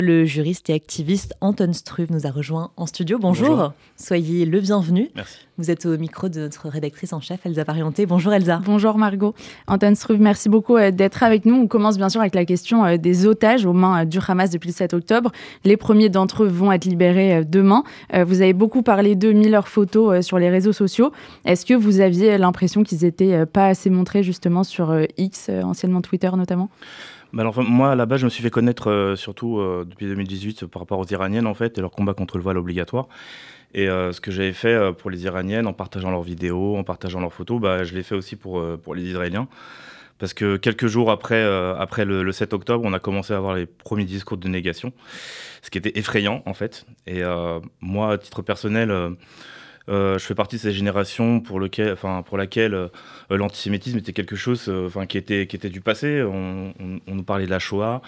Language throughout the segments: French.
Le juriste et activiste Anton Struve nous a rejoint en studio. Bonjour. soyez le bienvenu. Merci. Vous êtes au micro de notre rédactrice en chef, Elsa Parienté. Bonjour Elsa. Bonjour Margot. Anton Struve, merci beaucoup euh, d'être avec nous. On commence bien sûr avec la question euh, des otages aux mains euh, du Hamas depuis le 7 octobre. Les premiers d'entre eux vont être libérés demain. Vous avez beaucoup parlé d'eux, mis leurs photos sur les réseaux sociaux. Est-ce que vous aviez l'impression qu'ils n'étaient pas assez montrés justement sur X, anciennement Twitter notamment? Bah alors, moi, à la base, je me suis fait connaître euh, surtout euh, depuis 2018 par rapport aux Iraniennes, en fait, et leur combat contre le voile obligatoire. Et euh, ce que j'avais fait pour les Iraniennes, en partageant leurs vidéos, en partageant leurs photos, bah, je l'ai fait aussi pour, pour les Israéliens. Parce que quelques jours après, après le, 7 octobre, on a commencé à avoir les premiers discours de négation, ce qui était effrayant, en fait. Et moi, à titre personnel, euh, je fais partie de cette génération pour, laquelle euh, l'antisémitisme était quelque chose euh, enfin, qui, était, qui était du passé. On, nous parlait de la Shoah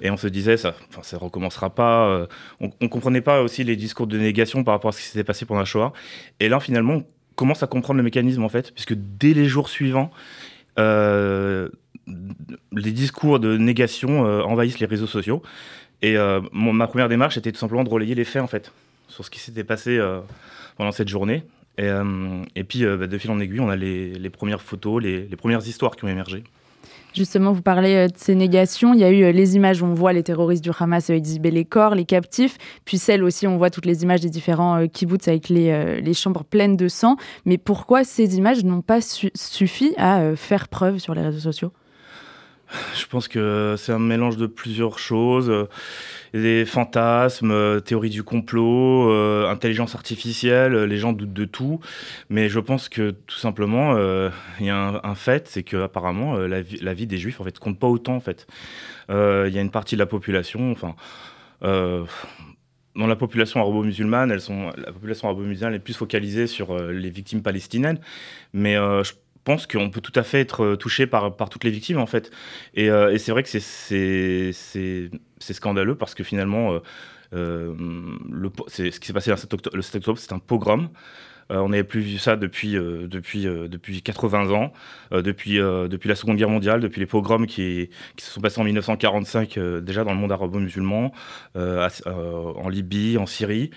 et on se disait ça ça recommencera pas. on, ne comprenait pas aussi les discours de négation par rapport à ce qui s'était passé pendant la Shoah. Et là, finalement, on commence à comprendre le mécanisme en fait, puisque dès les jours suivants, les discours de négation envahissent les réseaux sociaux. Et ma première démarche était tout simplement de relayer les faits en fait sur ce qui s'était passé pendant cette journée. Et, euh, et puis, euh, bah, de fil en aiguille, on a les, les premières photos, les, les, premières histoires qui ont émergé. Justement, vous parlez euh, de ces négations. Il y a eu les images où on voit les terroristes du Hamas exhiber les corps, les captifs, puis celles aussi, on voit toutes les images des différents kibbutz avec les, les chambres pleines de sang. Mais pourquoi ces images n'ont pas suffi à faire preuve sur les réseaux sociaux? Je pense que c'est un mélange de plusieurs choses. Euh, des fantasmes, euh, théorie du complot, euh, intelligence artificielle, les gens doutent de tout. Mais je pense que tout simplement, il y a un, fait, c'est qu'apparemment, la, la, vie des juifs en fait, compte pas autant. En fait. Il y a une partie de la population, enfin, dans la population arabo-musulmane, elles sont, la population arabo-musulmane est plus focalisée sur les victimes palestiniennes. Mais je pense qu'on peut tout à fait être euh, touché par, par toutes les victimes, en fait. Et, euh, et c'est vrai que c'est scandaleux parce que finalement, euh, le, ce qui s'est passé le 7 octobre, c'est un pogrom. on n'avait plus vu ça depuis, depuis, depuis 80 ans, depuis, depuis la Seconde Guerre mondiale, depuis les pogroms qui, se sont passés en 1945 déjà dans le monde arabo-musulman, en Libye, en Syrie.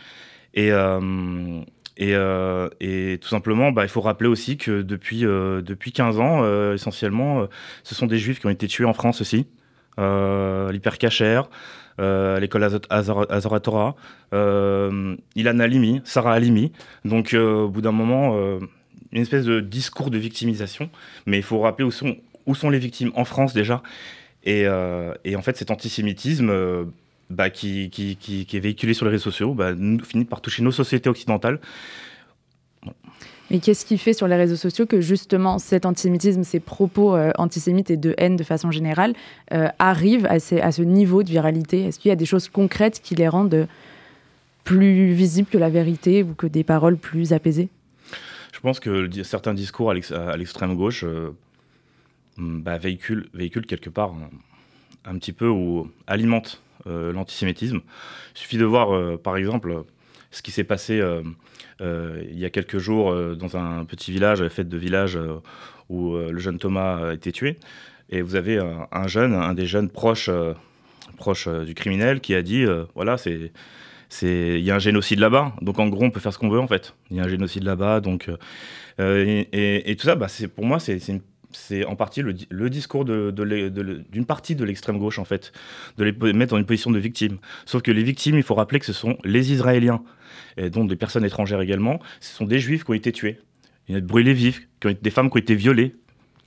Et, euh, tout simplement, bah, il faut rappeler aussi que depuis, euh, depuis 15 ans, euh, essentiellement, ce sont des juifs qui ont été tués en France aussi. L'hypercacher, l'école Azoratora, Ilan Halimi, Sarah Halimi. Donc, au bout d'un moment, une espèce de discours de victimisation. Mais il faut rappeler où sont, où sont les victimes en France déjà. Et, en fait, cet antisémitisme bah, qui, est véhiculé sur les réseaux sociaux bah, finit par toucher nos sociétés occidentales. Mais qu'est-ce qui fait sur les réseaux sociaux que justement cet antisémitisme, ces propos euh, antisémites et de haine de façon générale euh, arrivent à, ce niveau de viralité? Est-ce qu'il y a des choses concrètes qui les rendent plus visibles que la vérité ou que des paroles plus apaisées? Je pense que certains discours à l'extrême gauche euh, bah, véhiculent, quelque part un, un petit peu ou alimentent euh, l'antisémitisme. Il suffit de voir, euh, par exemple, ce qui s'est passé euh, il y a quelques jours dans un petit village, la fête de village, où le jeune Thomas a été tué. Et vous avez un, jeune, un des jeunes proches, proches du criminel, qui a dit voilà, c'est il y a un génocide là-bas, donc en gros on peut faire ce qu'on veut en fait. Il y a un génocide là-bas, donc et, tout ça, bah, pour moi c'est une c'est en partie le, discours d'une partie de l'extrême gauche, en fait, de les mettre dans une position de victime. Sauf que les victimes, il faut rappeler que ce sont les Israéliens, et dont des personnes étrangères également, ce sont des juifs qui ont été tués. Il y a brûlés vifs, qui ont été, des femmes qui ont été violées,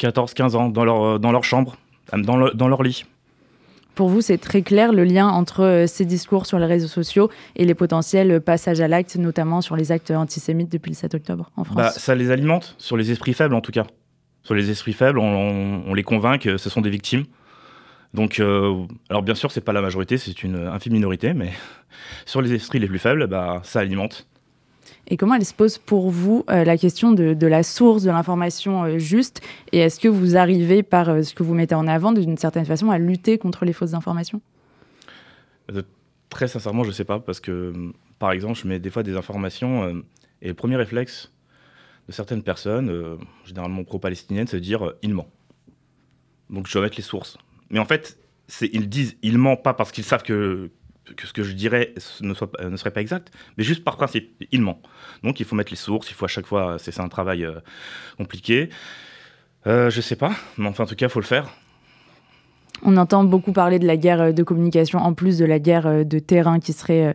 14-15 ans, dans leur, dans leur chambre, dans, dans leur lit. Pour vous, c'est très clair le lien entre euh, ces discours sur les réseaux sociaux et les potentiels passages à l'acte, notamment sur les actes antisémites depuis le 7 octobre en France bah, Ça les alimente, sur les esprits faibles en tout cas sur les esprits faibles, on, les convainc que ce sont des victimes. Donc, euh, alors bien sûr, c'est pas la majorité, c'est une infime minorité, mais sur les esprits les plus faibles, bah, ça alimente. Et comment elle se pose pour vous euh, la question de, la source de l'information euh, juste? Et est-ce que vous arrivez, par ce que vous mettez en avant, d'une certaine façon, à lutter contre les fausses informations? Très sincèrement, je ne sais pas, parce que, par exemple, je mets des fois des informations, et le premier réflexe, de certaines personnes, euh, généralement pro-palestiniennes, se dire euh, il ment. Donc je dois mettre les sources. Mais en fait, ils disent il ment pas parce qu'ils savent que ce que je dirais ne, serait pas exact, mais juste par principe, il ment. Donc il faut mettre les sources, il faut à chaque fois, c'est un travail euh, compliqué. Euh, je sais pas, mais enfin en tout cas, il faut le faire. On entend beaucoup parler de la guerre euh, de communication en plus de la guerre euh, de terrain qui serait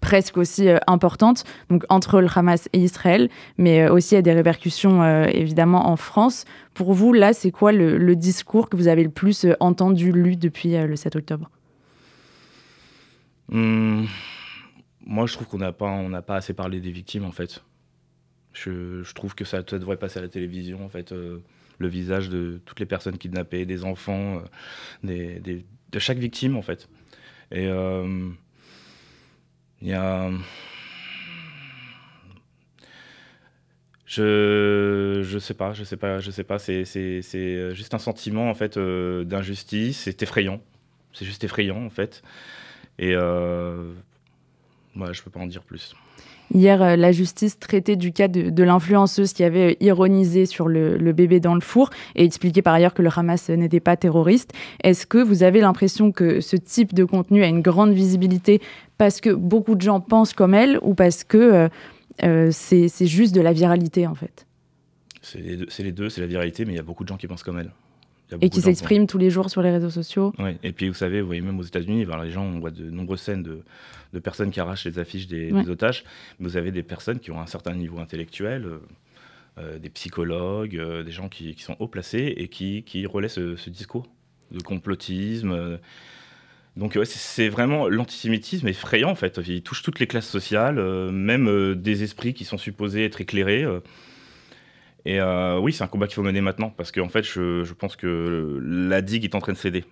presque aussi importante, donc entre le Hamas et Israël, mais aussi a des répercussions évidemment en France. Pour vous, là, c'est quoi le, discours que vous avez le plus entendu, lu depuis le 7 octobre? Hum, Moi, je trouve qu'on n'a pas, pas assez parlé des victimes en fait. Je, trouve que ça, devrait passer à la télévision en fait le visage de toutes les personnes kidnappées, des enfants, euh, de chaque victime en fait. Et euh, il y a. Je je sais pas, je sais pas, je sais pas. C'est juste un sentiment en fait euh, d'injustice. C'est effrayant. C'est juste effrayant en fait. Et euh, ouais, je peux pas en dire plus. Hier, euh, la justice traitait du cas de, l'influenceuse qui avait euh, ironisé sur le, bébé dans le four et expliqué par ailleurs que le Hamas n'était pas terroriste. Est-ce que vous avez l'impression que ce type de contenu a une grande visibilité parce que beaucoup de gens pensent comme elle ou parce que euh, c'est juste de la viralité en fait? C'est les deux, c'est la viralité, mais il y a beaucoup de gens qui pensent comme elle. Et qui s'expriment tous les jours sur les réseaux sociaux. Et puis vous savez, vous voyez même aux États-Unis, les gens, on voit de nombreuses scènes de, de personnes qui arrachent les affiches des, otages. vous avez des personnes qui ont un certain niveau intellectuel, euh, euh, des psychologues, euh, des gens qui, sont haut placés et qui, qui relaient ce, discours de complotisme. Donc c'est vraiment l'antisémitisme effrayant en fait. Il touche toutes les classes sociales, même des esprits qui sont supposés être éclairés. Et oui, c'est un combat qu'il faut mener maintenant parce qu'en fait, je, pense que la digue est en train de céder.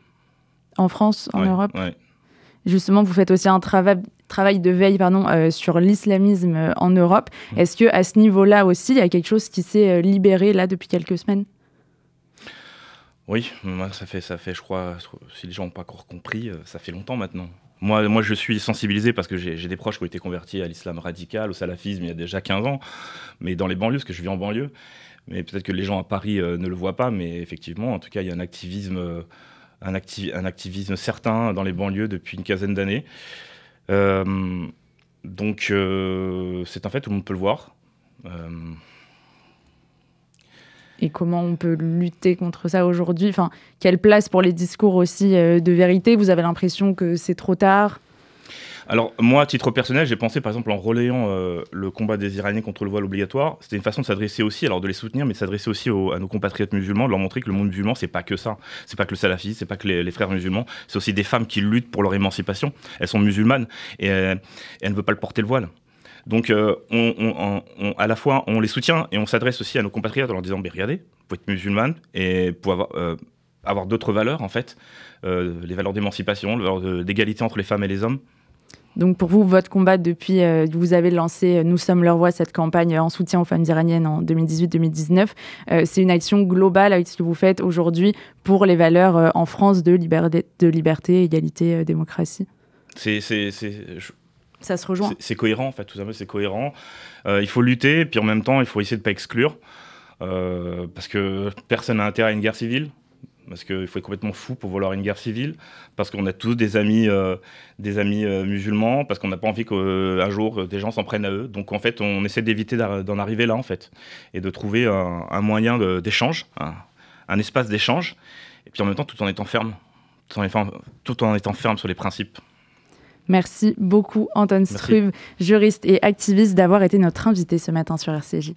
En France, en Europe Justement, vous faites aussi un travail, travail de veille pardon, euh, sur l'islamisme euh, en Europe. Mmh. Est-ce que à ce niveau-là aussi, il y a quelque chose qui s'est euh, libéré là depuis quelques semaines? Oui, ça fait, ça fait, je crois, si les gens n'ont pas encore compris, ça fait longtemps maintenant. Moi, moi, je suis sensibilisé parce que j'ai des proches qui ont été convertis à l'islam radical, au salafisme, il y a déjà 15 ans, mais dans les banlieues, parce que je vis en banlieue. Mais peut-être que les gens à Paris ne le voient pas, mais effectivement, en tout cas, il y a un activisme un, activisme certain dans les banlieues depuis une quinzaine d'années. Euh, donc euh, c'est un fait, tout le monde peut le voir. Euh, Et comment on peut lutter contre ça aujourd'hui enfin, Quelle place pour les discours aussi de vérité? Vous avez l'impression que c'est trop tard? Alors, moi, à titre personnel, j'ai pensé, par exemple, en relayant euh, le combat des Iraniens contre le voile obligatoire, c'était une façon de s'adresser aussi, alors de les soutenir, mais de s'adresser aussi à nos compatriotes musulmans, de leur montrer que le monde musulman, c'est pas que ça. C'est pas que le salafisme, c'est pas que les, frères musulmans, c'est aussi des femmes qui luttent pour leur émancipation. Elles sont musulmanes et, euh, elles ne veulent pas le porter le voile. Donc, euh, on, à la fois, on les soutient et on s'adresse aussi à nos compatriotes en leur disant, regardez, vous pouvez être musulmane et pour avoir, avoir d'autres valeurs, en fait, les valeurs d'émancipation, les valeurs d'égalité entre les femmes et les hommes. Donc pour vous, votre combat depuis, euh, vous avez lancé euh, Nous sommes leur voix, cette campagne en soutien aux femmes iraniennes en 2018-2019. Euh, c'est une action globale avec ce que vous faites aujourd'hui pour les valeurs en France de liberté, de liberté égalité, démocratie? C'est, ça se rejoint. C'est, cohérent en fait, tout simplement, c'est cohérent. il faut lutter, puis en même temps, il faut essayer de ne pas exclure. parce que personne n'a intérêt à une guerre civile parce qu'il faut être complètement fou pour vouloir une guerre civile, parce qu'on a tous des amis, euh, des amis euh, musulmans, parce qu'on n'a pas envie qu'un euh, jour des gens s'en prennent à eux. Donc en fait, on essaie d'éviter d'en arriver là, en fait, et de trouver un, moyen d'échange, un, espace d'échange, et puis en même temps tout en étant ferme, tout en étant ferme sur les principes. Merci beaucoup, Anton Struve, juriste et activiste, d'avoir été notre invité ce matin sur RCJ.